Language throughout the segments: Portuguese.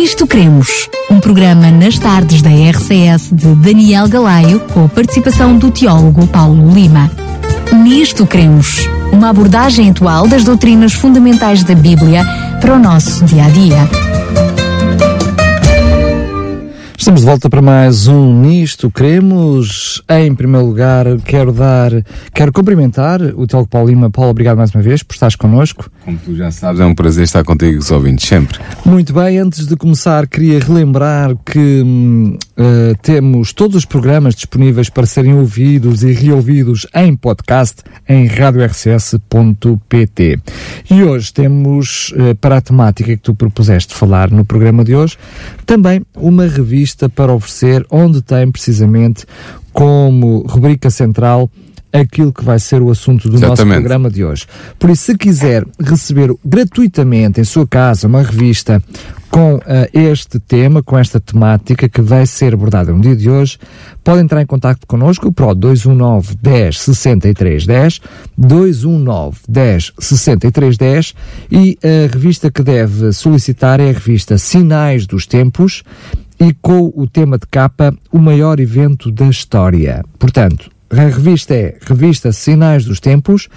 Nisto Cremos, um programa nas tardes da RCS de Daniel Galaio, com a participação do teólogo Paulo Lima. Nisto Cremos, uma abordagem atual das doutrinas fundamentais da Bíblia para o nosso dia a dia. Estamos de volta para mais um Nisto Queremos. Em primeiro lugar, quero dar, quero cumprimentar o Teólogo Paulo Lima. Paulo, obrigado mais uma vez por estares connosco. Como tu já sabes, é um prazer estar contigo os ouvintes, sempre. Muito bem, antes de começar, queria relembrar que uh, temos todos os programas disponíveis para serem ouvidos e reouvidos em podcast em radiorcs.pt. E hoje temos, uh, para a temática que tu propuseste falar no programa de hoje, também uma revista para oferecer, onde tem precisamente como rubrica central aquilo que vai ser o assunto do Exatamente. nosso programa de hoje. Por isso, se quiser receber gratuitamente em sua casa uma revista com uh, este tema, com esta temática que vai ser abordada no dia de hoje, pode entrar em contato connosco para o 219 10 63 10, 219 10 63 10 e a revista que deve solicitar é a revista Sinais dos Tempos e com o tema de capa O Maior Evento da História. Portanto, a revista é Revista Sinais dos Tempos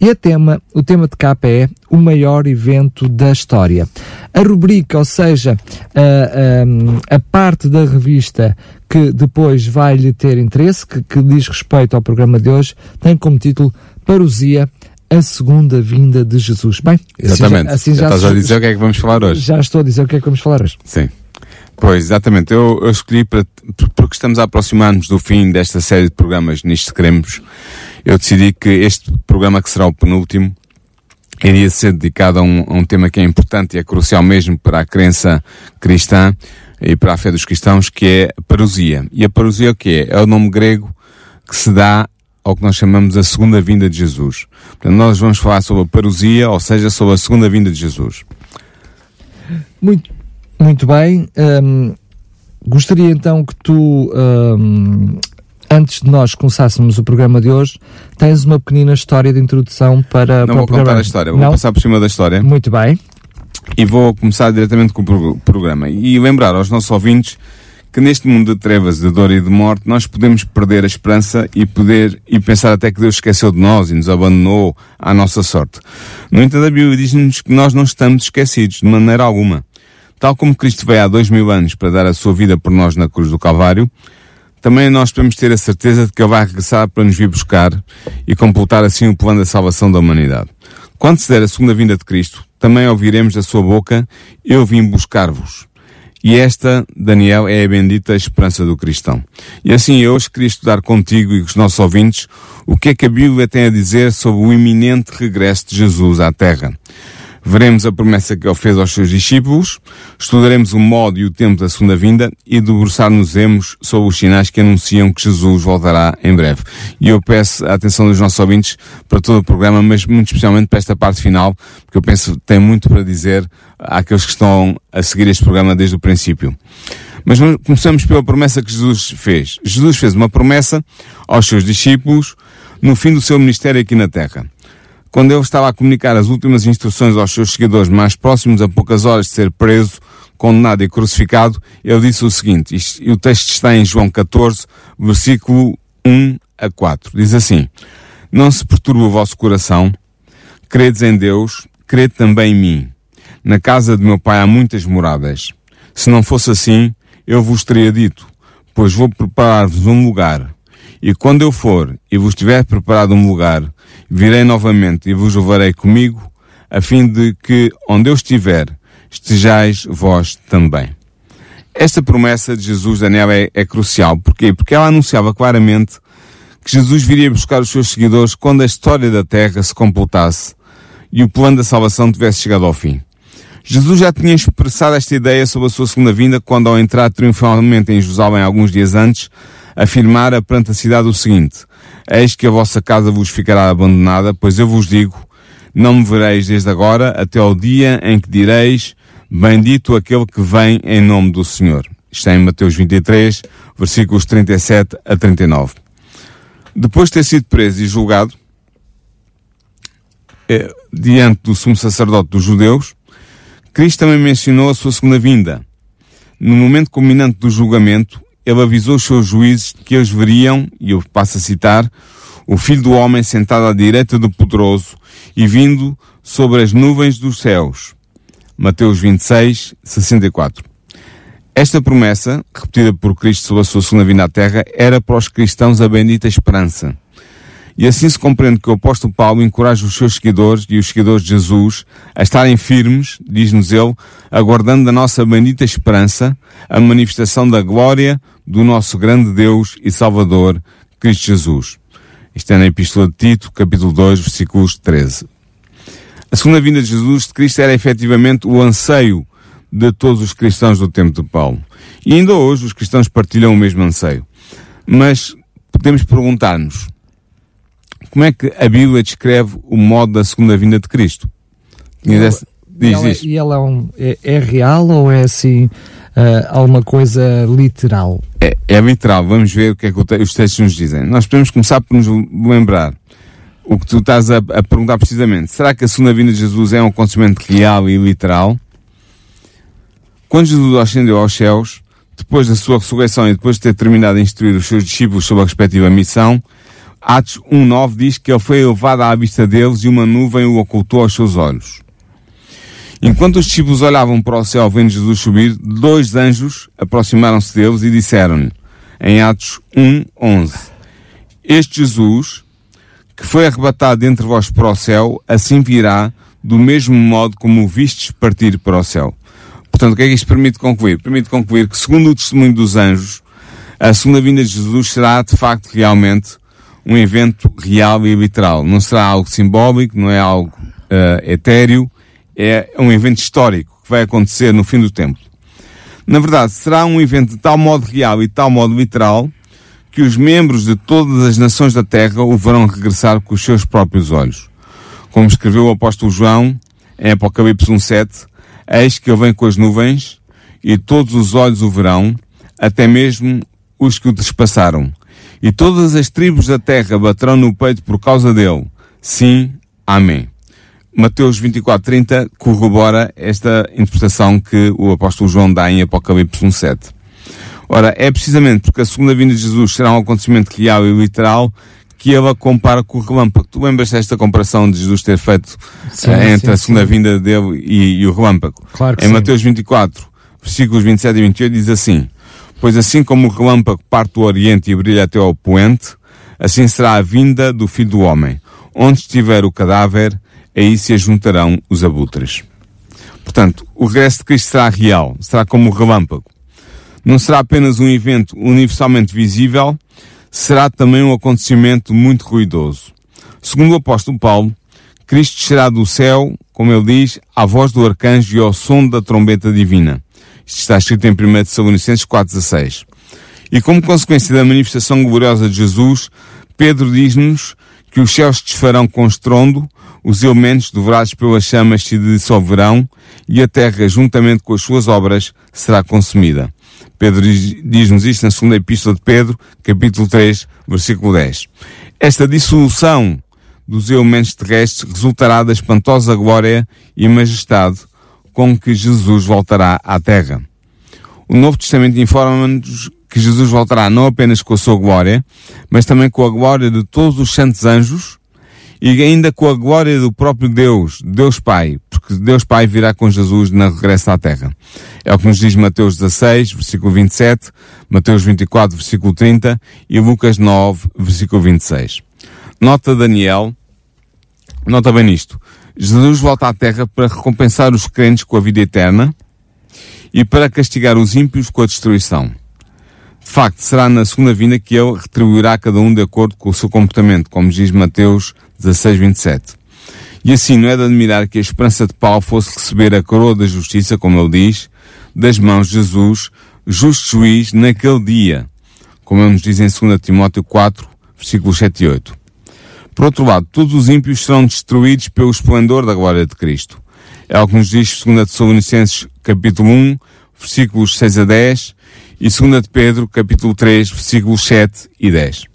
e a tema, o tema de capa é o maior evento da história. A rubrica, ou seja, a, a, a parte da revista que depois vai lhe ter interesse, que, que diz respeito ao programa de hoje, tem como título Parousia a segunda vinda de Jesus. Bem, Exatamente. Assim já, assim já estás a dizer o que é que vamos falar hoje. Já estou a dizer o que é que vamos falar hoje. Sim. Pois, exatamente. Eu, eu escolhi para, porque estamos a aproximar-nos do fim desta série de programas Nisto Queremos. Eu decidi que este programa, que será o penúltimo, iria ser dedicado a um, a um tema que é importante e é crucial mesmo para a crença cristã e para a fé dos cristãos, que é a parousia. E a parousia o que é? É o nome grego que se dá ao que nós chamamos a segunda vinda de Jesus. Portanto, nós vamos falar sobre a parousia, ou seja, sobre a segunda vinda de Jesus. Muito, muito bem. Um, gostaria então que tu, um, antes de nós começássemos o programa de hoje, tens uma pequenina história de introdução para, Não para vou contar a história, vou Não? passar por cima da história. Muito bem. E vou começar diretamente com o programa. E lembrar aos nossos ouvintes que neste mundo de trevas, de dor e de morte, nós podemos perder a esperança e poder e pensar até que Deus esqueceu de nós e nos abandonou à nossa sorte. No entanto, a Bíblia diz-nos que nós não estamos esquecidos de maneira alguma. Tal como Cristo veio há dois mil anos para dar a sua vida por nós na cruz do Calvário, também nós podemos ter a certeza de que Ele vai regressar para nos vir buscar e completar assim o plano da salvação da humanidade. Quando se der a segunda vinda de Cristo, também ouviremos da sua boca, eu vim buscar-vos. E esta, Daniel, é a bendita esperança do cristão. E assim eu hoje queria estudar contigo e com os nossos ouvintes o que é que a Bíblia tem a dizer sobre o iminente regresso de Jesus à Terra veremos a promessa que ele fez aos seus discípulos, estudaremos o modo e o tempo da segunda vinda e debruçar-nos-emos sobre os sinais que anunciam que Jesus voltará em breve. E eu peço a atenção dos nossos ouvintes para todo o programa, mas muito especialmente para esta parte final, porque eu penso que tem muito para dizer àqueles que estão a seguir este programa desde o princípio. Mas começamos pela promessa que Jesus fez. Jesus fez uma promessa aos seus discípulos no fim do seu ministério aqui na Terra. Quando ele estava a comunicar as últimas instruções aos seus seguidores mais próximos a poucas horas de ser preso, condenado e crucificado, ele disse o seguinte, e o texto está em João 14, versículo 1 a 4. Diz assim, Não se perturbe o vosso coração, credes em Deus, crede também em mim. Na casa de meu pai há muitas moradas. Se não fosse assim, eu vos teria dito, pois vou preparar-vos um lugar. E quando eu for e vos tiver preparado um lugar, virei novamente e vos levarei comigo, a fim de que, onde eu estiver, estejais vós também. Esta promessa de Jesus, Daniel, é, é crucial. Porquê? Porque ela anunciava claramente que Jesus viria buscar os seus seguidores quando a história da Terra se completasse e o plano da salvação tivesse chegado ao fim. Jesus já tinha expressado esta ideia sobre a sua segunda vinda quando, ao entrar triunfalmente em Jerusalém alguns dias antes, afirmara perante a cidade o seguinte, Eis que a vossa casa vos ficará abandonada, pois eu vos digo, não me vereis desde agora até ao dia em que direis, bendito aquele que vem em nome do Senhor. Isto é em Mateus 23, versículos 37 a 39. Depois de ter sido preso e julgado, eh, diante do sumo sacerdote dos judeus, Cristo também mencionou a sua segunda vinda. no momento culminante do julgamento, ele avisou os seus juízes que eles veriam, e eu passo a citar, o Filho do Homem sentado à direita do Poderoso e vindo sobre as nuvens dos céus. Mateus 26, 64. Esta promessa, repetida por Cristo sobre a sua segunda vinda à Terra, era para os cristãos a bendita esperança. E assim se compreende que o apóstolo Paulo encoraja os seus seguidores e os seguidores de Jesus a estarem firmes, diz-nos ele, aguardando a nossa bendita esperança, a manifestação da glória do nosso grande Deus e Salvador, Cristo Jesus. Isto é na Epístola de Tito, capítulo 2, versículos 13. A segunda vinda de Jesus de Cristo era efetivamente o anseio de todos os cristãos do tempo de Paulo. E ainda hoje os cristãos partilham o mesmo anseio. Mas podemos perguntar-nos, como é que a Bíblia descreve o modo da segunda vinda de Cristo? E ela, diz, diz. E ela é, um, é, é, real ou é assim alguma coisa literal? É, é, literal. Vamos ver o que é que os textos nos dizem. Nós podemos começar por nos lembrar o que tu estás a, a perguntar precisamente. Será que a segunda vinda de Jesus é um acontecimento real e literal? Quando Jesus ascendeu aos céus, depois da sua ressurreição e depois de ter terminado de instruir os seus discípulos sobre a respectiva missão, Atos 1.9 diz que ele foi elevado à vista deles e uma nuvem o ocultou aos seus olhos. Enquanto os discípulos olhavam para o céu vendo Jesus subir, dois anjos aproximaram-se deles e disseram-lhe, em Atos 1.11, Este Jesus, que foi arrebatado entre vós para o céu, assim virá do mesmo modo como o vistes partir para o céu. Portanto, o que é que isto permite concluir? Permite concluir que, segundo o testemunho dos anjos, a segunda vinda de Jesus será, de facto, realmente um evento real e literal. Não será algo simbólico, não é algo uh, etéreo, é um evento histórico que vai acontecer no fim do tempo. Na verdade, será um evento de tal modo real e de tal modo literal que os membros de todas as nações da Terra o verão regressar com os seus próprios olhos. Como escreveu o apóstolo João em Apocalipse 1.7, eis que ele vem com as nuvens e todos os olhos o verão, até mesmo os que o despassaram e todas as tribos da terra baterão no peito por causa dele. Sim, amém. Mateus 24:30 corrobora esta interpretação que o apóstolo João dá em Apocalipse 1:7. Ora, é precisamente porque a segunda vinda de Jesus será um acontecimento real e literal que ele a compara com o relâmpago. Tu lembras desta comparação de Jesus ter feito sim, uh, entre sim, a segunda sim. vinda dele e, e, o relâmpago? Claro que em Mateus 24, versículos 27 e 28 diz assim: Pois assim como o relâmpago parte do Oriente e brilha até ao poente, assim será a vinda do Filho do Homem. Onde estiver o cadáver, aí se ajuntarão os abutres. Portanto, o regresso de Cristo será real, será como o relâmpago. Não será apenas um evento universalmente visível, será também um acontecimento muito ruidoso. Segundo o apóstolo Paulo, Cristo descerá do céu, como ele diz, à voz do arcanjo e ao som da trombeta divina. Isto está escrito em 1 Tessalonicenses 4,16. E como consequência da manifestação gloriosa de Jesus, Pedro diz-nos que os céus desfarão com estrondo, os elementos devorados pelas chamas se dissolverão e a terra, juntamente com as suas obras, será consumida. Pedro diz-nos isto na segunda epístola de Pedro, capítulo 3, versículo 10. Esta dissolução dos elementos terrestres resultará da espantosa glória e majestade com que Jesus voltará à Terra. O Novo Testamento informa-nos que Jesus voltará não apenas com a sua glória, mas também com a glória de todos os santos anjos e ainda com a glória do próprio Deus, Deus Pai, porque Deus Pai virá com Jesus na regressa à Terra. É o que nos diz Mateus 16, versículo 27, Mateus 24, versículo 30 e Lucas 9, versículo 26. Nota Daniel, nota bem isto. Jesus volta à terra para recompensar os crentes com a vida eterna e para castigar os ímpios com a destruição. De facto, será na segunda vinda que ele retribuirá cada um de acordo com o seu comportamento, como diz Mateus 16, 27. E assim não é de admirar que a esperança de Paulo fosse receber a coroa da justiça, como ele diz, das mãos de Jesus, justo juiz, naquele dia, como ele nos diz em 2 Timóteo 4, versículos 7 e 8. Por outro lado, todos os ímpios serão destruídos pelo esplendor da glória de Cristo. É o que nos diz 2 Tessalonicenses capítulo 1, versículos 6 a 10 e 2 de Pedro capítulo 3, versículos 7 e 10.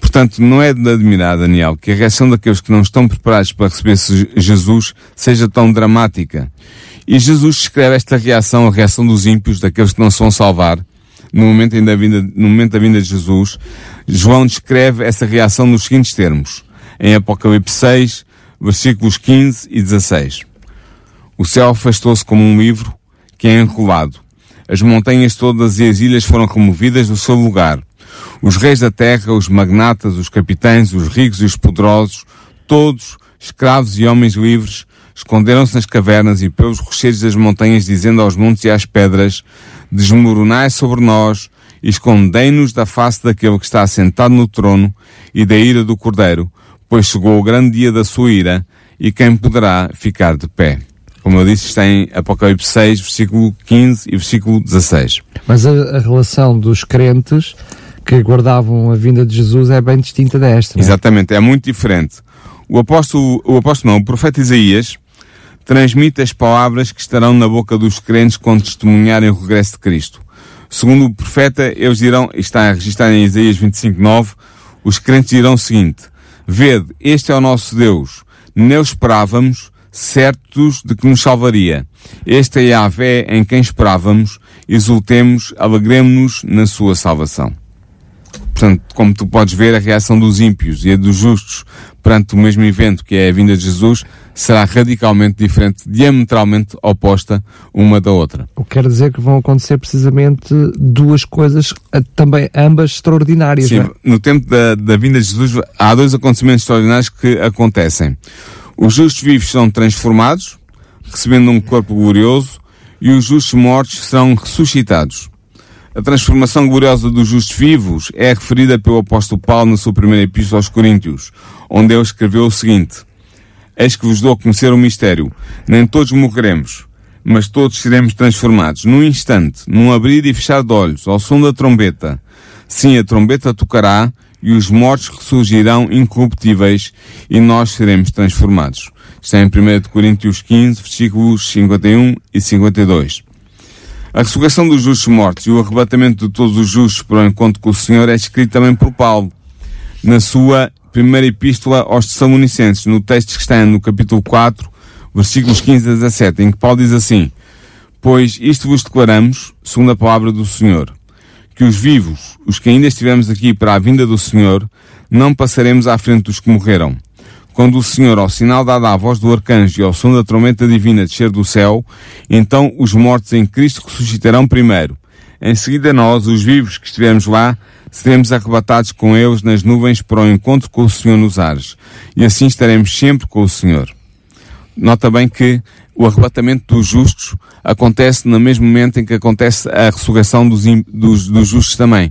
Portanto, não é de admirar, Daniel, que a reação daqueles que não estão preparados para receber Jesus seja tão dramática. E Jesus escreve esta reação, a reação dos ímpios, daqueles que não se vão salvar, no momento, da vinda, no momento da vinda de Jesus. João descreve essa reação nos seguintes termos, em Apocalipse 6, versículos 15 e 16. O céu afastou-se como um livro que é enrolado. As montanhas todas e as ilhas foram removidas do seu lugar. Os reis da terra, os magnatas, os capitães, os ricos e os poderosos, todos, escravos e homens livres, esconderam-se nas cavernas e pelos rochedos das montanhas, dizendo aos montes e às pedras, desmoronai sobre nós, e escondei-nos da face daquele que está assentado no trono e da ira do cordeiro, pois chegou o grande dia da sua ira, e quem poderá ficar de pé? Como eu disse, está em Apocalipse 6, versículo 15 e versículo 16. Mas a, a relação dos crentes que aguardavam a vinda de Jesus é bem distinta desta. É? Exatamente, é muito diferente. O apóstolo, o apóstolo não, o profeta Isaías transmite as palavras que estarão na boca dos crentes quando testemunharem o regresso de Cristo. Segundo o profeta, eles dirão, está registrado em Isaías 25, 9, os crentes dirão o seguinte, Vede, este é o nosso Deus, nele esperávamos, certos de que nos salvaria. Este é a Yahvé em quem esperávamos, exultemos, alegremos-nos na sua salvação. Portanto, como tu podes ver, a reação dos ímpios e a dos justos perante o mesmo evento, que é a vinda de Jesus, será radicalmente diferente, diametralmente oposta uma da outra. O que quer dizer que vão acontecer precisamente duas coisas, também ambas extraordinárias. Sim, é? no tempo da, da vinda de Jesus há dois acontecimentos extraordinários que acontecem. Os justos vivos são transformados, recebendo um corpo glorioso, e os justos mortos serão ressuscitados. A transformação gloriosa dos justos vivos é referida pelo apóstolo Paulo na sua primeira epístola aos Coríntios, onde ele escreveu o seguinte: Eis que vos dou a conhecer o mistério. Nem todos morreremos, mas todos seremos transformados, num instante, num abrir e fechar de olhos, ao som da trombeta. Sim, a trombeta tocará, e os mortos ressurgirão incorruptíveis e nós seremos transformados. Está em 1 Coríntios 15, versículos 51 e 52. A ressurreição dos justos mortos e o arrebatamento de todos os justos para o encontro com o Senhor é escrito também por Paulo, na sua primeira epístola aos Tessalonicenses, no texto que está no capítulo 4, versículos 15 a 17, em que Paulo diz assim, Pois isto vos declaramos, segundo a palavra do Senhor, que os vivos, os que ainda estivermos aqui para a vinda do Senhor, não passaremos à frente dos que morreram. Quando o Senhor, ao sinal dado à voz do arcanjo e ao som da trombeta divina descer do céu, então os mortos em Cristo ressuscitarão primeiro. Em seguida nós, os vivos que estivermos lá, seremos arrebatados com eles nas nuvens para o encontro com o Senhor nos ares. E assim estaremos sempre com o Senhor. Nota bem que o arrebatamento dos justos acontece no mesmo momento em que acontece a ressurreição dos, dos, dos justos também.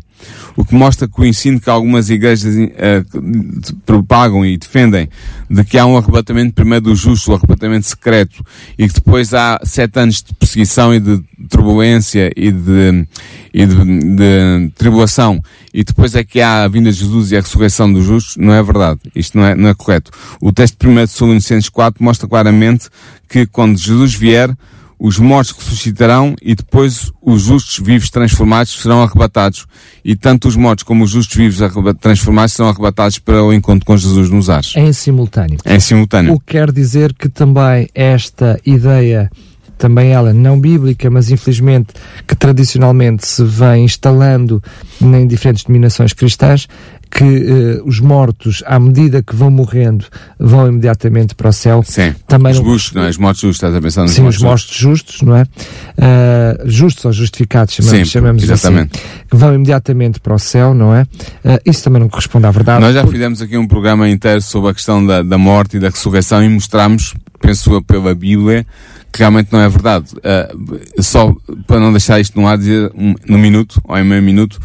O que mostra que o ensino que algumas igrejas uh, propagam e defendem de que há um arrebatamento primeiro dos justos, o um arrebatamento secreto, e que depois há sete anos de perseguição e de turbulência e de, e de, de tribulação, e depois é que há a vinda de Jesus e a ressurreição dos justos, não é verdade. Isto não é, não é correto. O texto de 1 de Tessalonicenses 4 mostra claramente que quando Jesus vier, os mortos ressuscitarão e depois os justos vivos transformados serão arrebatados. E tanto os mortos como os justos vivos transformados serão arrebatados para o encontro com Jesus nos ares. Em simultâneo. Em simultâneo. O que quer dizer que também esta ideia, também ela não bíblica, mas infelizmente que tradicionalmente se vem instalando em diferentes denominações cristãs, que uh, os mortos, à medida que vão morrendo, vão imediatamente para o céu. Sim. Também os justos, não é? Os mortos justos, estás a pensar nos Sim, mortos os mortos justos, não é? Uh, justos ou justificados, chamamos, Sim, chamamos assim. exatamente. assim. Que vão imediatamente para o céu, não é? Uh, isso também não corresponde à verdade. Nós já fizemos aqui um programa inteiro sobre a questão da, da morte e da ressurreição e mostramos, penso eu, pela Bíblia, que realmente não é verdade. Uh, só para não deixar isto no ar, dizer um, no minuto, ou em meio minuto,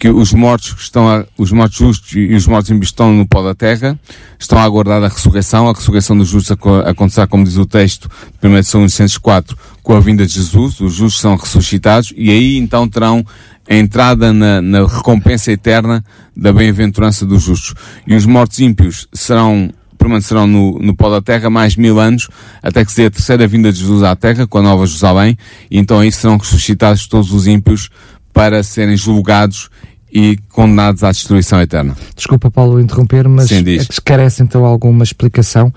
que os mortos estão a, os mortos justos e os mortos em estão no pó da terra, estão a aguardar a ressurreição, a ressurreição dos justos acontecerá, como diz o texto de 1 São Licenses 4, com a vinda de Jesus, os justos são ressuscitados, e aí então terão a entrada na, na recompensa eterna da bem-aventurança dos justos. E os mortos ímpios serão permanecerão no, no pó da terra mais mil anos, até que seja a terceira vinda de Jesus à terra, com a nova Jerusalém, e então aí serão ressuscitados todos os ímpios para serem julgados e condenados à destruição eterna. Desculpa, Paulo, interromper, mas Sim, é carece então alguma explicação,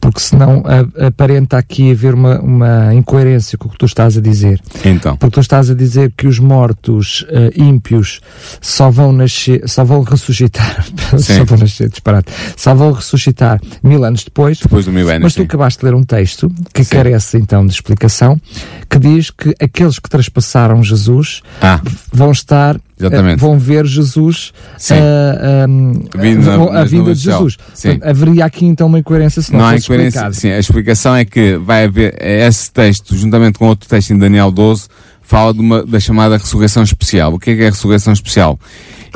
porque senão a- aparenta aqui haver uma, uma incoerência com o que tu estás a dizer. Então, Porque tu estás a dizer que os mortos eh, ímpios só vão nascer, só vão ressuscitar, só vão nascer, disparate, só vão ressuscitar mil anos depois. depois do milénio, Mas tu sim. acabaste de ler um texto que Sim. carece então de explicação, que diz que aqueles que traspassaram Jesus Ah, vão estar, Exatamente. eh, vão ver Jesus, Sim. eh, na- vão- a nas vinda nuvens de do céu. Jesus. Portanto, haveria aqui então uma incoerência se não, não há incoerência. explicado. Sim, a explicação é que vai haver é esse texto, juntamente com outro texto em Daniel 12, fala de uma, da chamada ressurreição especial. O que é que é a ressurreição especial?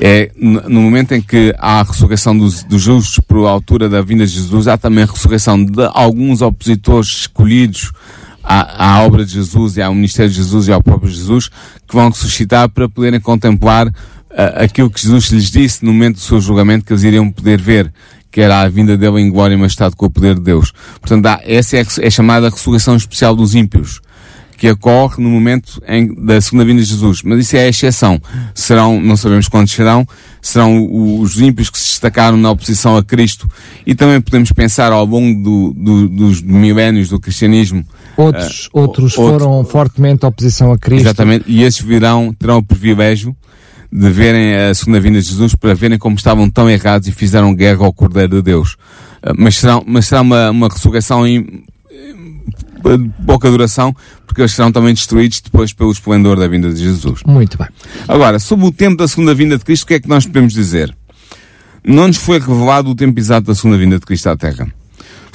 É no momento em que há a ressurreição dos, dos justos por altura da vinda de Jesus, há também a ressurreição de alguns opositores escolhidos à, à obra de Jesus e ao ministério de Jesus e ao próprio Jesus, que vão ressuscitar para poderem contemplar ah, aquilo que Jesus lhes disse no momento do seu julgamento, que eles iriam poder ver, que era a vinda dele em glória e majestade com o poder de Deus. Portanto, há, essa é, a é chamada ressurreição especial dos ímpios, que ocorre no momento em, da segunda vinda de Jesus. Mas isso é a exceção. Serão, não sabemos quantos serão, serão os ímpios que se destacaram na oposição a Cristo. E também podemos pensar ao longo do- do- dos milénios do cristianismo, Outros, Ah, outros outro- foram fortemente oposição a Cristo. Exatamente, e esses virão, terão o privilégio de verem a segunda vinda de Jesus para verem como estavam tão errados e fizeram guerra ao Cordeiro de Deus. Ah, Mas será, mas será uma, uma ressurreição em de pouca duração, porque eles serão também destruídos depois pelo esplendor da vinda de Jesus. Muito bem. Agora, sobre o tempo da segunda vinda de Cristo, o que é que nós podemos dizer? Não nos foi revelado o tempo exato da segunda vinda de Cristo à Terra.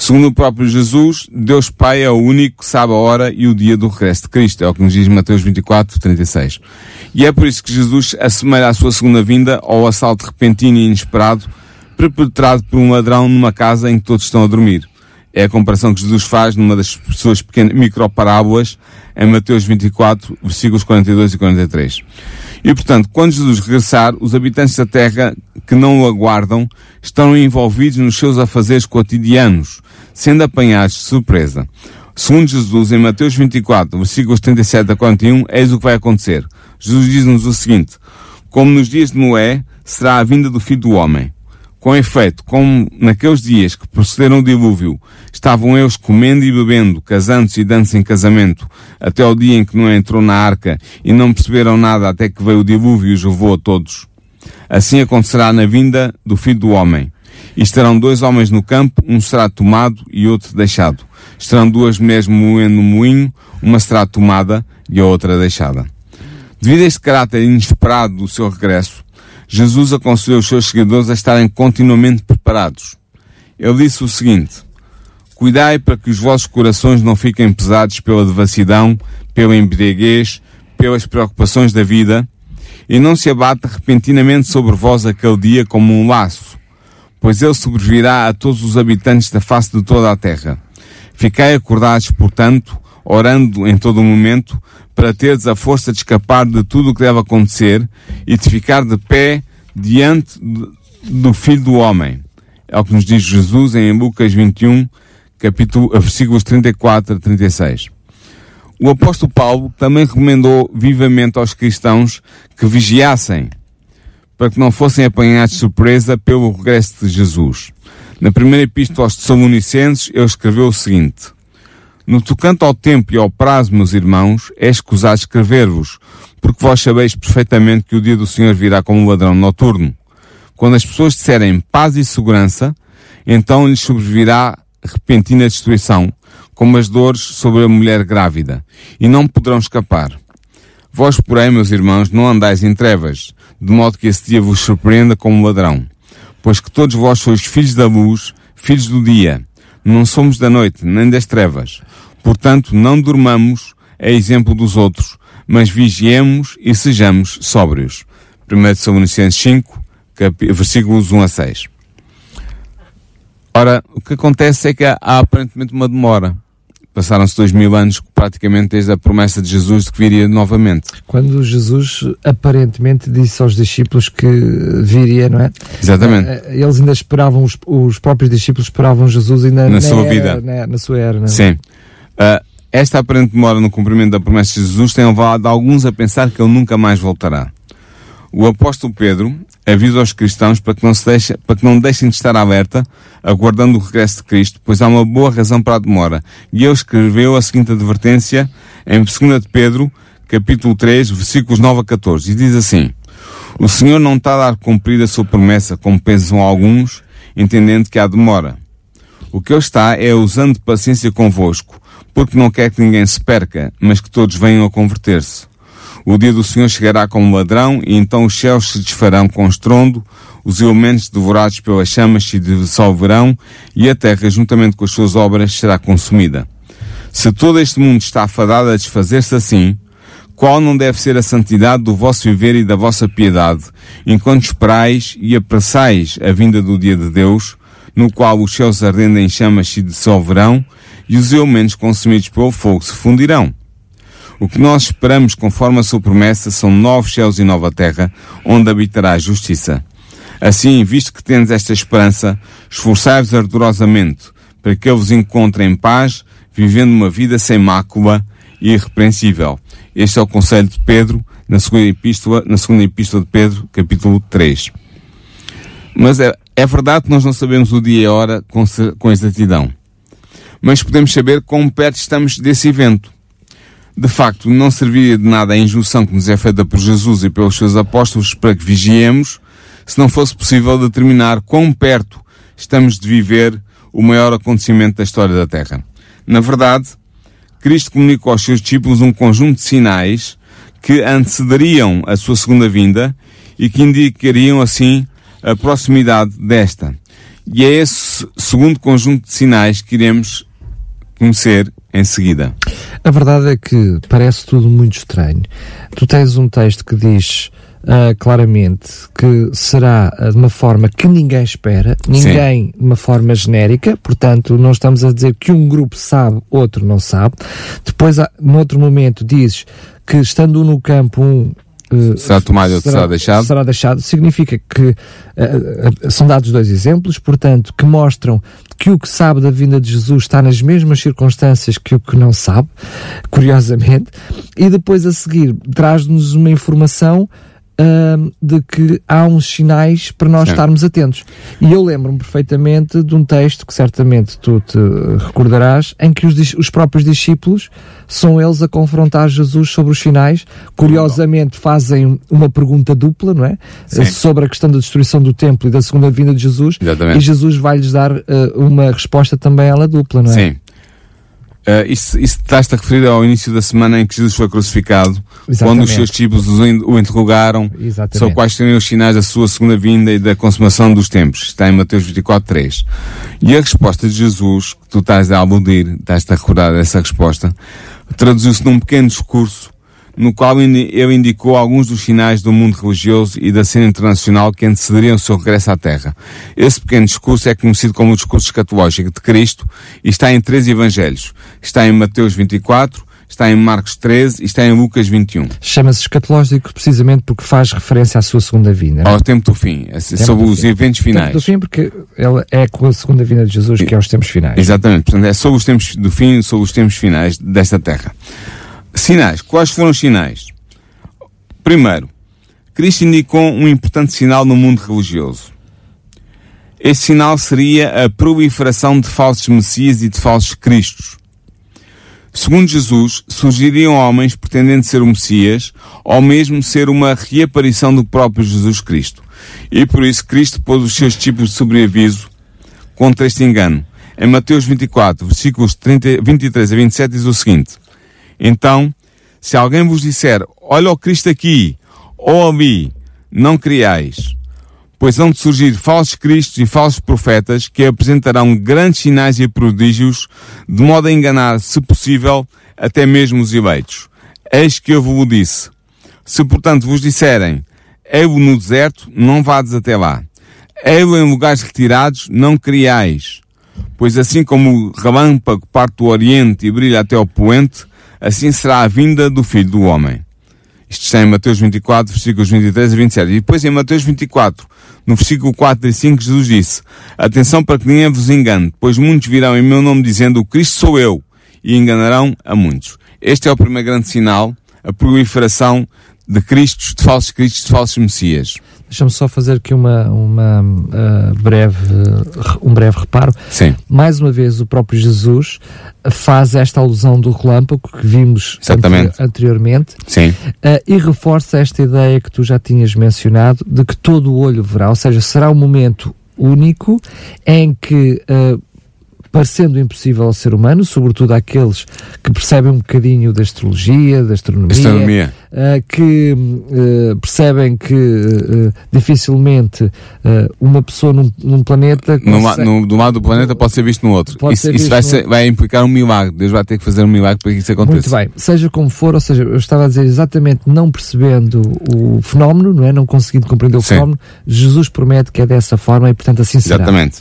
Segundo o próprio Jesus, Deus Pai é o único que sabe a hora e o dia do regresso de Cristo. É o que nos diz Mateus 24, 36. E é por isso que Jesus assemelha a sua segunda vinda ao assalto repentino e inesperado perpetrado por um ladrão numa casa em que todos estão a dormir. É a comparação que Jesus faz numa das suas pequenas microparábolas em Mateus 24, versículos 42 e 43. E portanto, quando Jesus regressar, os habitantes da terra que não o aguardam estão envolvidos nos seus afazeres cotidianos, sendo apanhados de surpresa. Segundo Jesus, em Mateus 24, versículos 37 a 41, eis o que vai acontecer. Jesus diz-nos o seguinte, como nos dias de Noé, será a vinda do Filho do Homem. Com efeito, como naqueles dias que procederam o dilúvio, estavam eles comendo e bebendo, casando-se e dando-se em casamento, até o dia em que Noé entrou na arca e não perceberam nada até que veio o dilúvio e os levou a todos. Assim acontecerá na vinda do Filho do Homem. E estarão dois homens no campo, um será tomado e outro deixado. Estarão duas mulheres moendo no moinho, uma será tomada e a outra deixada. Devido a este caráter inesperado do seu regresso, Jesus aconselhou os seus seguidores a estarem continuamente preparados. Ele disse o seguinte, Cuidai para que os vossos corações não fiquem pesados pela devassidão, pela embriaguez, pelas preocupações da vida, e não se abata repentinamente sobre vós aquele dia como um laço, pois ele sobrevirá a todos os habitantes da face de toda a terra. Ficai acordados, portanto, orando em todo o momento, para teres a força de escapar de tudo o que deve acontecer e de ficar de pé diante do Filho do Homem. É o que nos diz Jesus em Lucas 21, capítulo, versículos 34 a 36. O apóstolo Paulo também recomendou vivamente aos cristãos que vigiassem para que não fossem apanhados de surpresa pelo regresso de Jesus. Na primeira epístola aos Tessalonicenses, ele escreveu o seguinte: No tocante ao tempo e ao prazo, meus irmãos, é escusado escrever-vos, porque vós sabeis perfeitamente que o dia do Senhor virá como um ladrão noturno. Quando as pessoas disserem paz e segurança, então lhes sobrevirá repentina destruição, como as dores sobre a mulher grávida, e não poderão escapar. Vós, porém, meus irmãos, não andais em trevas, de modo que esse dia vos surpreenda como ladrão. Pois que todos vós sois filhos da luz, filhos do dia. Não somos da noite, nem das trevas. Portanto, não dormamos a exemplo dos outros, mas vigiemos e sejamos sóbrios. 1 Tessalonicenses 5, capi- versículos 1 a 6. Ora, o que acontece é que há, há aparentemente uma demora. Passaram-se dois mil anos, praticamente desde a promessa de Jesus de que viria novamente. Quando Jesus aparentemente disse aos discípulos que viria, não é? Exatamente. Eh, eh, Eles ainda esperavam, os, os próprios discípulos esperavam Jesus ainda Na sua era, vida. Na, na sua era, não é? Sim. Ah, esta aparente demora no cumprimento da promessa de Jesus tem levado alguns a pensar que ele nunca mais voltará. O apóstolo Pedro avisa aos cristãos para que não, se deixe, para que não deixem de estar alerta, aguardando o regresso de Cristo, pois há uma boa razão para a demora. E ele escreveu a seguinte advertência em 2 de Pedro, capítulo 3, versículos 9 a 14, e diz assim, O Senhor não está a dar cumprir a sua promessa, como pensam alguns, entendendo que há demora. O que ele está é usando paciência convosco, porque não quer que ninguém se perca, mas que todos venham a converter-se. O dia do Senhor chegará como ladrão, e então os céus se desfarão com estrondo, os elementos devorados pelas chamas se dissolverão, e a terra, juntamente com as suas obras, será consumida. Se todo este mundo está afadado a desfazer-se assim, qual não deve ser a santidade do vosso viver e da vossa piedade, enquanto esperais e apressais a vinda do dia de Deus, no qual os céus ardendo em chamas se dissolverão e os elementos consumidos pelo fogo se fundirão. O que nós esperamos conforme a sua promessa são novos céus e nova terra, onde habitará a justiça. Assim, visto que tendes esta esperança, esforçai-vos ardorosamente para que eu vos encontre em paz, vivendo uma vida sem mácula e irrepreensível. Este é o conselho de Pedro na segunda epístola, na segunda epístola de Pedro, capítulo 3. Mas é, é verdade que nós não sabemos o dia e a hora com, com exatidão. Mas podemos saber como perto estamos desse evento. De facto, não serviria de nada a injunção que nos é feita por Jesus e pelos seus apóstolos para que vigiemos, se não fosse possível determinar quão perto estamos de viver o maior acontecimento da história da Terra. Na verdade, Cristo comunicou aos seus discípulos um conjunto de sinais que antecederiam a sua segunda vinda e que indicariam assim a proximidade desta. E é esse segundo conjunto de sinais que iremos conhecer em seguida. A verdade é que parece tudo muito estranho. Tu tens um texto que diz uh, claramente que será uh, de uma forma que ninguém espera, ninguém Sim. de uma forma genérica, portanto, não estamos a dizer que um grupo sabe, outro não sabe. Depois, no outro momento, dizes que estando no campo um uh, será tomado ou será, deixado? Será deixado. Significa que uh, são dados dois exemplos, portanto, que mostram que o que sabe da vinda de Jesus está nas mesmas circunstâncias que o que não sabe, curiosamente, e depois a seguir traz-nos uma informação de que há uns sinais para nós Sim. estarmos atentos. E eu lembro-me perfeitamente de um texto que certamente tu te recordarás, em que os, os próprios discípulos são eles a confrontar Jesus sobre os sinais. Curiosamente fazem uma pergunta dupla, não é? Sim. Sobre a questão da destruição do templo e da segunda vinda de Jesus. Exatamente. E Jesus vai-lhes dar uh, uma resposta também ela dupla, não é? Sim. Uh, isso, isso estás-te a referir ao início da semana em que Jesus foi crucificado, Exatamente. quando os seus discípulos o interrogaram Exatamente. sobre quais seriam os sinais da sua segunda vinda e da consumação dos tempos. Está em Mateus 24, 3. E a resposta de Jesus, que tu estás a aludir, estás-te a recordar dessa resposta, traduziu-se num pequeno discurso no qual ele indicou alguns dos sinais do mundo religioso e da cena internacional que antecederiam o seu regresso à Terra. Esse pequeno discurso é conhecido como o discurso escatológico de Cristo e está em três evangelhos. Está em Mateus 24, está em Marcos 13 e está em Lucas 21. Chama-se escatológico precisamente porque faz referência à sua segunda vinda. Ao tempo do fim, tempo sobre do os fim. eventos finais. Tempo do fim porque ela é com a segunda vinda de Jesus que é os tempos finais. Exatamente, portanto é sobre os tempos do fim, sobre os tempos finais desta terra. Sinais. Quais foram os sinais? Primeiro, Cristo indicou um importante sinal no mundo religioso. Esse sinal seria a proliferação de falsos messias e de falsos cristos. Segundo Jesus, surgiriam homens pretendendo ser o Messias, ou mesmo ser uma reaparição do próprio Jesus Cristo. E por isso Cristo pôs os seus tipos de sobreaviso contra este engano. Em Mateus 24, versículos 30, 23 a 27 diz o seguinte, então, se alguém vos disser, olha o Cristo aqui, ou ali, não criais, pois hão de surgir falsos cristos e falsos profetas que apresentarão grandes sinais e prodígios, de modo a enganar, se possível, até mesmo os eleitos. Eis que eu vos disse. Se portanto vos disserem, eu no deserto, não vades até lá. Eu em lugares retirados, não criais. Pois assim como o relâmpago parte do oriente e brilha até o poente, assim será a vinda do Filho do Homem. Isto está em Mateus 24, versículos 23 a 27. E depois em Mateus 24, no versículo 4 e 5, Jesus disse, Atenção para que ninguém vos engane, pois muitos virão em meu nome dizendo, o Cristo sou eu, e enganarão a muitos. Este é o primeiro grande sinal, a proliferação de Cristos, de falsos Cristos, de falsos Messias. Deixa-me só fazer aqui uma, uma uh, breve, uh, um breve reparo. Sim. Mais uma vez, o próprio Jesus faz esta alusão do relâmpago que vimos anteriormente Sim. Uh, e reforça esta ideia que tu já tinhas mencionado de que todo o olho verá, ou seja, será um momento único em que parecendo impossível ao ser humano, sobretudo àqueles que percebem um bocadinho da astrologia, da astronomia, Astronomia. uh, que uh, percebem que uh, dificilmente uma pessoa num, num planeta no, no, do lado do planeta pode ser visto no outro. Pode isso isso vai, ser- vai implicar um milagre. Deus vai ter que fazer um milagre para que isso aconteça. Muito bem, seja como for, ou seja, eu estava a dizer exatamente não percebendo o fenómeno, não é? Não conseguindo compreender o Sim. fenómeno, Jesus promete que é dessa forma e portanto assim será. Exatamente.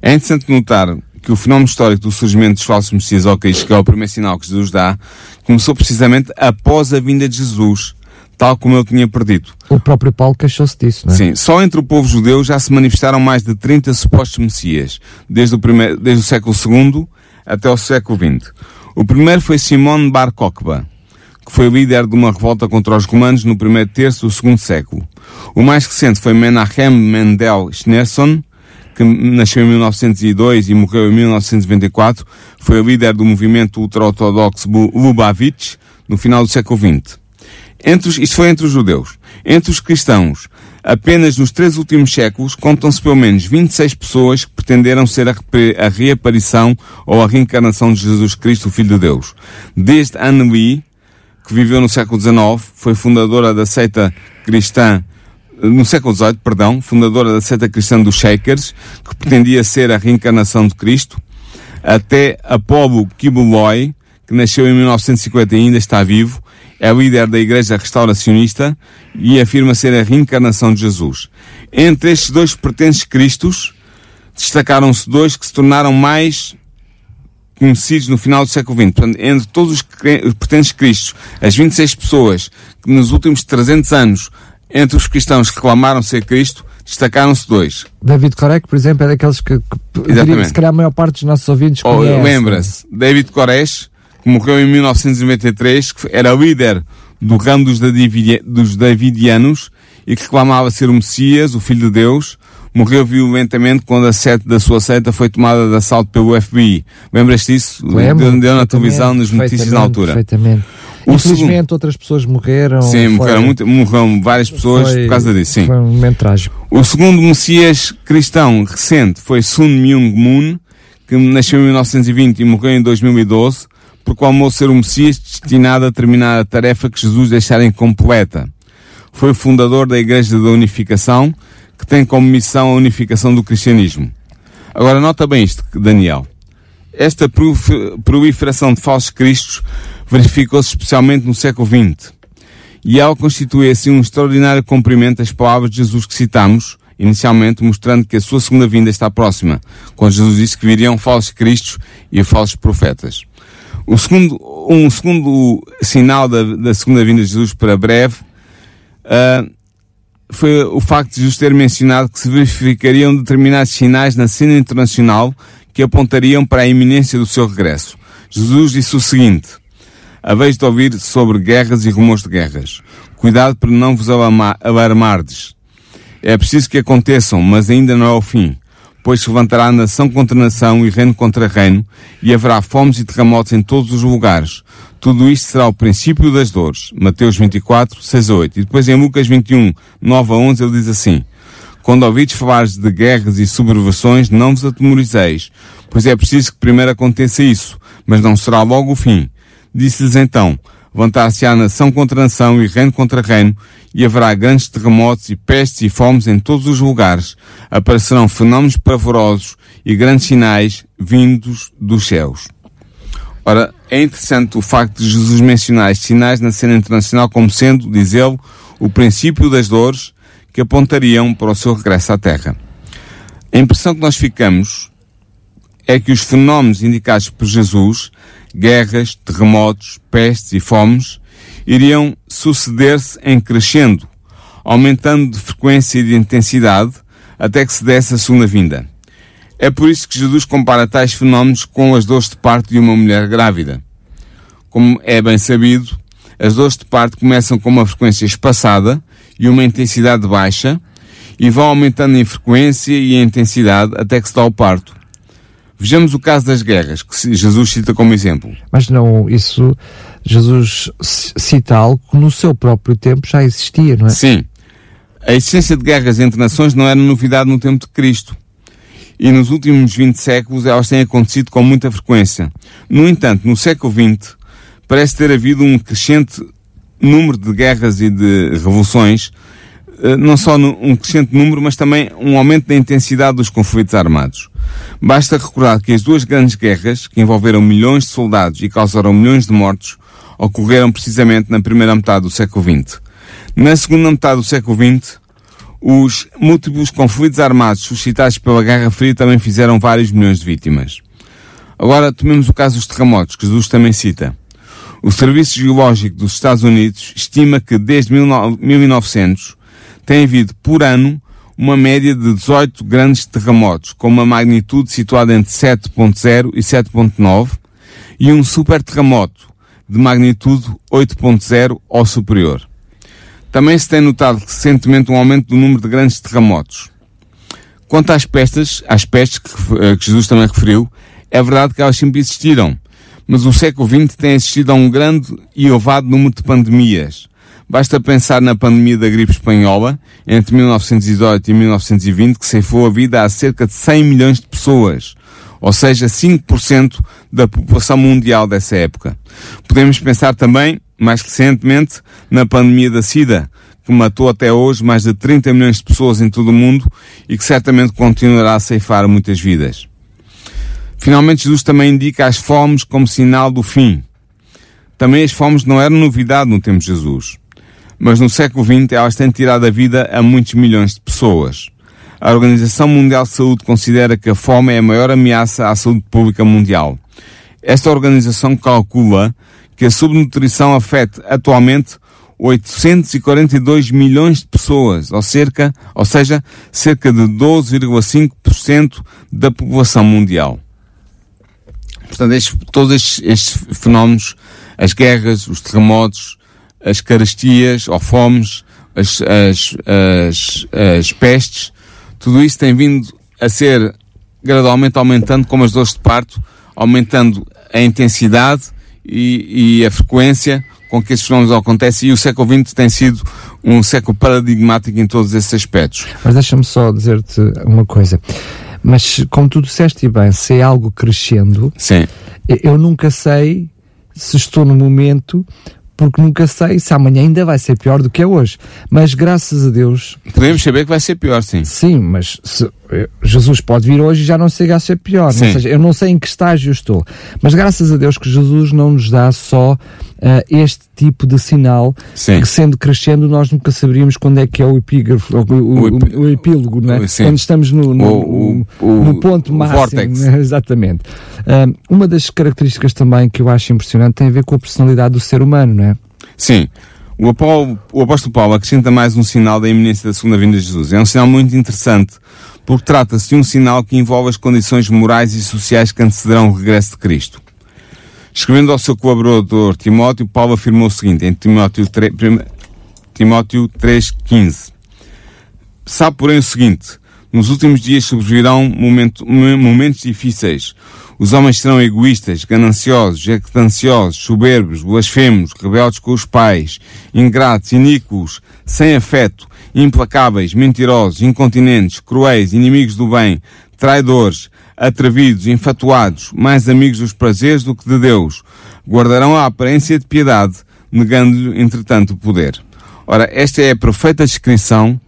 É interessante notar que o fenómeno histórico do surgimento dos falsos messias ao Cristo, que é o primeiro sinal que Jesus dá, começou precisamente após a vinda de Jesus, tal como ele tinha predito. O próprio Paulo queixou-se disso, não é? Sim, só entre o povo judeu já se manifestaram mais de 30 supostos messias, desde o, primeiro, desde o século II até o século XX. O primeiro foi Simón Bar Kokhba, que foi líder de uma revolta contra os romanos no primeiro terço do segundo século. O mais recente foi Menachem Mendel Schneerson, que nasceu em 1902 e morreu em 1994, foi líder do movimento ultra-ortodoxo Lubavitch no final do século XX. Entre os, isto foi entre os judeus. Entre os cristãos, apenas nos três últimos séculos, contam-se pelo menos 26 pessoas que pretenderam ser a, a reaparição ou a reencarnação de Jesus Cristo, o Filho de Deus. Desde Anne Lee, que viveu no século XIX, foi fundadora da seita cristã no século XVIII, perdão, fundadora da seita cristã dos Shakers, que pretendia ser a reencarnação de Cristo, até Apolo Kibuloi, que nasceu em 1950 e ainda está vivo, é líder da Igreja Restauracionista e afirma ser a reencarnação de Jesus. Entre estes dois pretendentes Cristos, destacaram-se dois que se tornaram mais conhecidos no final do século XX. Portanto, entre todos os, cre- os pretendentes Cristos, as 26 pessoas que nos últimos 300 anos, entre os cristãos que reclamaram ser Cristo, destacaram-se dois. David Corek, por exemplo, é daqueles que, que diria se calhar a maior parte dos nossos ouvintes Oh. Lembra-se, David Koresh, que morreu em 1993, que era líder do ramo dos, Davidi- dos Davidianos e que reclamava ser o Messias, o Filho de Deus, morreu violentamente quando a sede da sua seita foi tomada de assalto pelo FBI. Lembras-te disso? Lembro, deu, deu na televisão, nas notícias na altura. Perfeitamente. O Infelizmente outras pessoas morreram. Sim, morreram, muito, morreram várias pessoas foi- por causa disso, sim. Foi um momento trágico. O segundo Messias cristão recente foi Sun Myung Moon, que nasceu em 1920 e morreu em 2012, proclamou ser o Messias destinado a terminar a tarefa que Jesus deixara incompleta. Foi o fundador da Igreja da Unificação, que tem como missão a unificação do cristianismo. Agora nota bem isto, Daniel. Esta prolif- proliferação de falsos cristos verificou-se especialmente no século XX. E ela constitui assim um extraordinário cumprimento das palavras de Jesus que citamos, inicialmente mostrando que a sua segunda vinda está próxima, quando Jesus disse que viriam falsos cristos e falsos profetas. O segundo, um segundo sinal da, da segunda vinda de Jesus para breve ah, foi o facto de Jesus ter mencionado que se verificariam determinados sinais na cena internacional que apontariam para a iminência do seu regresso. Jesus disse o seguinte: Haveis de ouvir sobre guerras e rumores de guerras. Cuidado para não vos alarmardes. É preciso que aconteçam, mas ainda não é o fim. Pois se levantará nação contra nação e reino contra reino, e haverá fomes e terremotos em todos os lugares. Tudo isto será o princípio das dores. Mateus 24, 6 a 8. E depois em Lucas 21, 9 a 11, ele diz assim: Quando ouvides falar de guerras e sublevações, não vos atemorizeis, pois é preciso que primeiro aconteça isso, mas não será logo o fim. Disse-lhes então, levantar-se-á nação contra nação e reino contra reino, e haverá grandes terremotos e pestes e fomes em todos os lugares. Aparecerão fenómenos pavorosos e grandes sinais vindos dos céus. Ora, é interessante o facto de Jesus mencionar estes sinais na cena internacional como sendo, diz ele, o princípio das dores que apontariam para o seu regresso à Terra. A impressão que nós ficamos é que os fenómenos indicados por Jesus, guerras, terremotos, pestes e fomes, iriam suceder-se em crescendo, aumentando de frequência e de intensidade até que se desse a segunda vinda. É por isso que Jesus compara tais fenómenos com as dores de parto de uma mulher grávida. Como é bem sabido, as dores de parto começam com uma frequência espaçada e uma intensidade baixa e vão aumentando em frequência e em intensidade até que se dá o parto. Vejamos o caso das guerras, que Jesus cita como exemplo. Mas não, isso, Jesus cita algo que no seu próprio tempo já existia, não é? Sim. A existência de guerras entre nações não era novidade no tempo de Cristo. E nos últimos 20 séculos elas têm acontecido com muita frequência. No entanto, no século XX, parece ter havido um crescente número de guerras e de revoluções, não só um crescente número, mas também um aumento da intensidade dos conflitos armados. Basta recordar que as duas grandes guerras, que envolveram milhões de soldados e causaram milhões de mortos, ocorreram precisamente na primeira metade do século XX. Na segunda metade do século XX, os múltiplos conflitos armados suscitados pela Guerra Fria também fizeram vários milhões de vítimas. Agora, tomemos o caso dos terremotos, que Jesus também cita. O Serviço Geológico dos Estados Unidos estima que desde 1900 tem havido por ano uma média de 18 grandes terremotos, com uma magnitude situada entre 7.0 e 7.9, e um super terremoto de magnitude 8.0 ou superior. Também se tem notado recentemente um aumento do número de grandes terremotos. Quanto às pestes, às pestes que, eh, que Jesus também referiu, é verdade que elas sempre existiram, mas o século XX tem assistido a um grande e elevado número de pandemias, Basta pensar na pandemia da gripe espanhola, entre 1918 e 1920, que ceifou a vida a cerca de 100 milhões de pessoas, ou seja, 5% da população mundial dessa época. Podemos pensar também, mais recentemente, na pandemia da SIDA, que matou até hoje mais de 30 milhões de pessoas em todo o mundo e que certamente continuará a ceifar muitas vidas. Finalmente, Jesus também indica as fomes como sinal do fim. Também as fomes não eram novidade no tempo de Jesus mas no século XX elas têm tirado a vida a muitos milhões de pessoas. A Organização Mundial de Saúde considera que a fome é a maior ameaça à saúde pública mundial. Esta organização calcula que a subnutrição afeta atualmente 842 milhões de pessoas, ou, cerca, ou seja, cerca de 12,5% da população mundial. Portanto, estes, todos estes, estes fenómenos, as guerras, os terremotos, as carastias ou fomes, as, as, as, as pestes, tudo isso tem vindo a ser gradualmente aumentando, como as dores de parto, aumentando a intensidade e, e a frequência com que esses fenómenos acontecem e o século XX tem sido um século paradigmático em todos esses aspectos. Mas deixa-me só dizer-te uma coisa. Mas como tu disseste bem, se é algo crescendo, Sim. eu nunca sei se estou no momento porque nunca sei se amanhã ainda vai ser pior do que é hoje. Mas graças a Deus. Podemos saber que vai ser pior, sim. Sim, mas se, Jesus pode vir hoje e já não chega a ser pior. Ou seja, eu não sei em que estágio estou. Mas graças a Deus que Jesus não nos dá só uh, este tipo de sinal, Sim. que sendo crescendo nós nunca saberíamos quando é que é o epígrafo, o, o, o, o epílogo, não é? Sim. quando estamos no, no, no ponto máximo. Né? Exatamente. Uh, uma das características também que eu acho impressionante tem a ver com a personalidade do ser humano, não é? Sim. O, Apolo, o apóstolo Paulo acrescenta mais um sinal da iminência da segunda vinda de Jesus. É um sinal muito interessante, porque trata-se de um sinal que envolve as condições morais e sociais que antecederão o regresso de Cristo. Escrevendo ao seu colaborador Timóteo, Paulo afirmou o seguinte, em Timóteo 3, Timóteo 3,15. Sabe, porém, o seguinte, nos últimos dias sobrevirão momento, momentos difíceis. Os homens serão egoístas, gananciosos, jactanciosos, soberbos, blasfemos, rebeldes com os pais, ingratos, iníquos, sem afeto, implacáveis, mentirosos, incontinentes, cruéis, inimigos do bem, traidores, atrevidos, infatuados, mais amigos dos prazeres do que de Deus, guardarão a aparência de piedade, negando-lhe, entretanto, o poder. Ora, esta é a perfeita descrição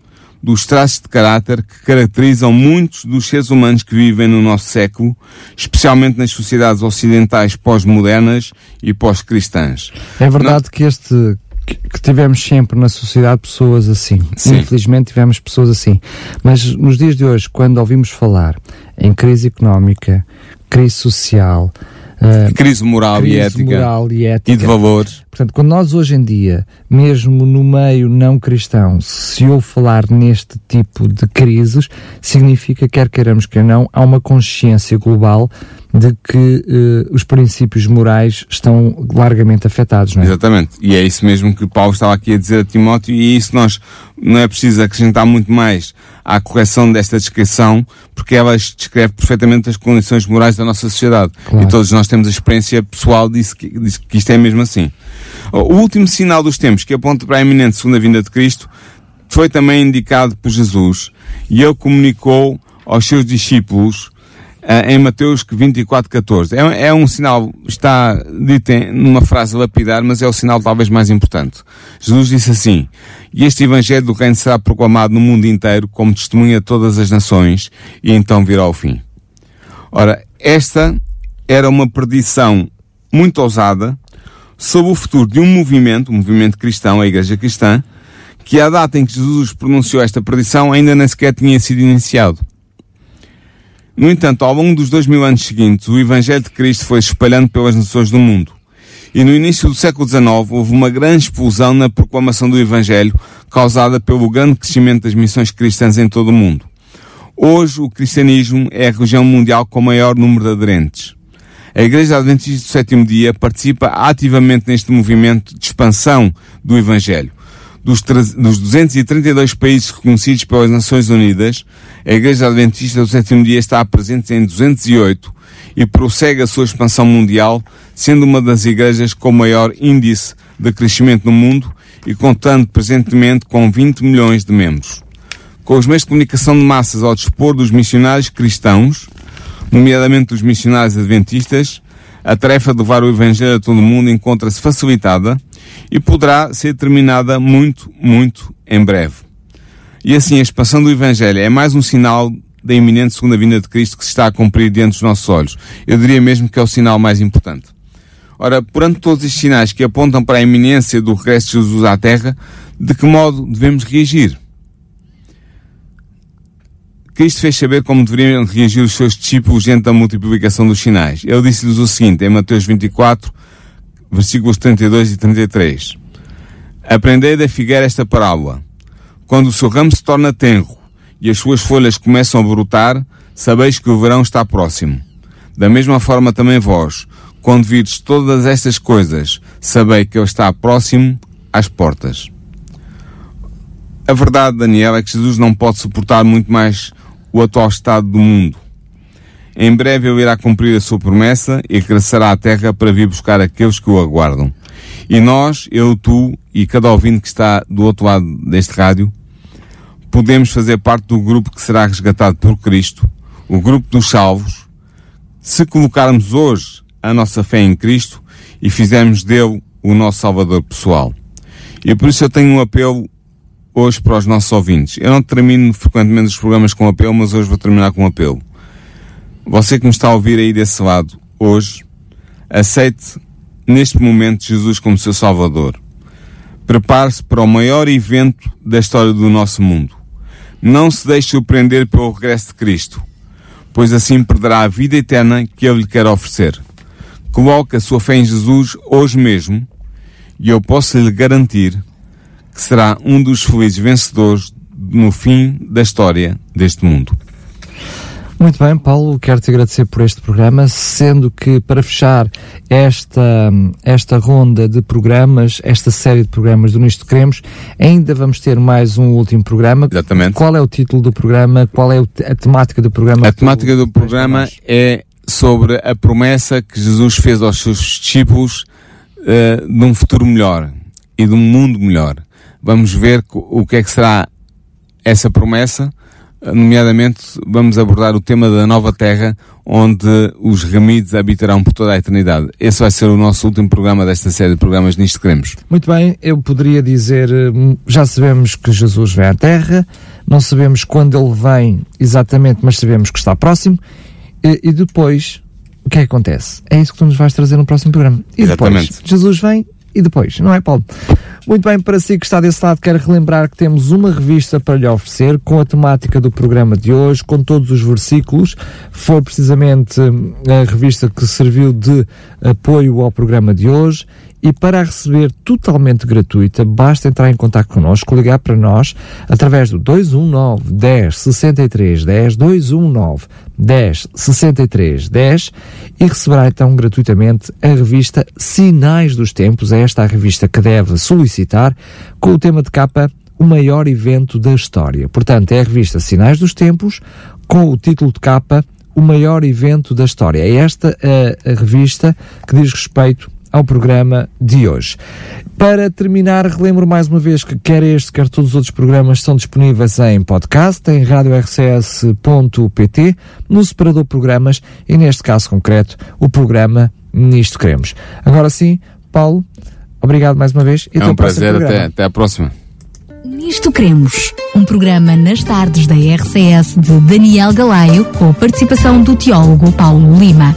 dos traços de caráter que caracterizam muitos dos seres humanos que vivem no nosso século, especialmente nas sociedades ocidentais pós-modernas e pós-cristãs. É verdade Não... que este que tivemos sempre na sociedade pessoas assim. Sim. Infelizmente tivemos pessoas assim. Mas nos dias de hoje, quando ouvimos falar em crise económica, crise social, uh, crise moral, crise e, ética, moral e ética e de valores. Portanto, quando nós hoje em dia, mesmo no meio não cristão, se ouve falar neste tipo de crises, significa, quer queiramos, quer não, há uma consciência global de que uh, os princípios morais estão largamente afetados, não é? Exatamente. E é isso mesmo que Paulo estava aqui a dizer a Timóteo, e isso nós não é preciso acrescentar muito mais à correção desta descrição, porque ela descreve perfeitamente as condições morais da nossa sociedade. Claro. E todos nós temos a experiência pessoal disso que, disso que isto é mesmo assim. O último sinal dos tempos que aponta para a iminente segunda vinda de Cristo foi também indicado por Jesus e ele comunicou aos seus discípulos em Mateus 24, 14. É, é um sinal, está dito em, numa frase lapidar, mas é o sinal talvez mais importante. Jesus disse assim, e este Evangelho do Reino será proclamado no mundo inteiro como testemunha a todas as nações, e então virá o fim. Ora, esta era uma predição muito ousada sobre o futuro de um movimento, um movimento cristão, a Igreja Cristã, que à data em que Jesus pronunciou esta predição ainda nem sequer tinha sido iniciado. No entanto, ao longo dos dois mil anos seguintes, o Evangelho de Cristo foi espalhando pelas nações do mundo. E no início do século XIX houve uma grande explosão na proclamação do Evangelho causada pelo grande crescimento das missões cristãs em todo o mundo. Hoje o cristianismo é a religião mundial com o maior número de aderentes. A Igreja Adventista do Sétimo Dia participa ativamente neste movimento de expansão do Evangelho dos, dos 232 países reconhecidos pelas Nações Unidas, a Igreja Adventista do Sétimo Dia está presente em 208 e prossegue a sua expansão mundial, sendo uma das igrejas com maior índice de crescimento no mundo e contando presentemente com 20 milhões de membros. Com os meios de comunicação de massas ao dispor dos missionários cristãos, nomeadamente dos missionários adventistas, a tarefa de levar o Evangelho a todo o mundo encontra-se facilitada e poderá ser terminada muito, muito em breve. E assim, a expansão do Evangelho é mais um sinal da iminente segunda vinda de Cristo que se está a cumprir diante dos nossos olhos. Eu diria mesmo que é o sinal mais importante. Ora, perante todos estes sinais que apontam para a iminência do regresso de Jesus à Terra, de que modo devemos reagir? Cristo fez saber como deveriam reagir os seus discípulos diante da multiplicação dos sinais. Ele disse-lhes o seguinte, em Mateus 24, versículos 32 e 33. Aprendei da figueira esta parábola. Quando o seu ramo se torna tenro e as suas folhas começam a brotar, sabeis que o verão está próximo. Da mesma forma também vós, quando virdes todas estas coisas, sabei que ele está próximo às portas. A verdade, Daniel, é que Jesus não pode suportar muito mais o atual estado do mundo. Em breve ele irá cumprir a sua promessa e regressará à terra para vir buscar aqueles que o aguardam. E nós, eu, tu e cada ouvinte que está do outro lado deste rádio, podemos fazer parte do grupo que será resgatado por Cristo, o grupo dos salvos, se colocarmos hoje a nossa fé em Cristo e fizermos dele o nosso Salvador pessoal. E por isso eu tenho um apelo hoje para os nossos ouvintes. Eu não termino frequentemente os programas com apelo, mas hoje vou terminar com um apelo. Você que me está a ouvir aí desse lado, hoje, aceite neste momento Jesus como seu Salvador. Prepare-se para o maior evento da história do nosso mundo. Não se deixe surpreender pelo regresso de Cristo, pois assim perderá a vida eterna que Ele lhe quer oferecer. Coloque a sua fé em Jesus hoje mesmo e eu posso lhe garantir que será um dos felizes vencedores no fim da história deste mundo. Muito bem, Paulo, quero te agradecer por este programa, sendo que para fechar esta, esta ronda de programas, esta série de programas do Nisto Queremos, ainda vamos ter mais um último programa. Exatamente. Qual é o título do programa? Qual é a temática do programa? A temática do programa é sobre a promessa que Jesus fez aos seus discípulos uh, de um futuro melhor e de um mundo melhor. Vamos ver o que é que será essa promessa nomeadamente vamos abordar o tema da nova terra, onde os remidos habitarão por toda a eternidade. Esse vai ser o nosso último programa desta série de programas Nisto Queremos. Muito bem, eu poderia dizer, hum, já sabemos que Jesus vem à terra, não sabemos quando ele vem exatamente, mas sabemos que está próximo, e, e depois, o que é que acontece? É isso que tu nos vais trazer no próximo programa. E exatamente. depois, Jesus vem e depois, não é, Paulo? Muito bem, para si que está desse lado, quero relembrar que temos uma revista para lhe oferecer com a temática do programa de hoje, com todos os versículos. Foi precisamente hum, a revista que serviu de apoio ao programa de hoje e para a receber totalmente gratuita, basta entrar em contato connosco, ligar para nós através do 219 10 63 10 219 10 63 10 e receberá então gratuitamente a revista Sinais dos Tempos, é esta a revista que deve solicitar, com o tema de capa O Maior Evento da História. Portanto, é a revista Sinais dos Tempos, com o título de capa O Maior Evento da História. É esta a, a revista que diz respeito ao programa de hoje. Para terminar, relembro mais uma vez que quer este, quer todos os outros programas são disponíveis em podcast, em radiorcs.pt, no separador programas e neste caso concreto, o programa Nisto Queremos. Agora sim, Paulo, obrigado mais uma vez e é um prazer, até, até a próxima. Nisto Cremos, um programa nas tardes da RCS de Daniel Galaio, com a participação do teólogo Paulo Lima.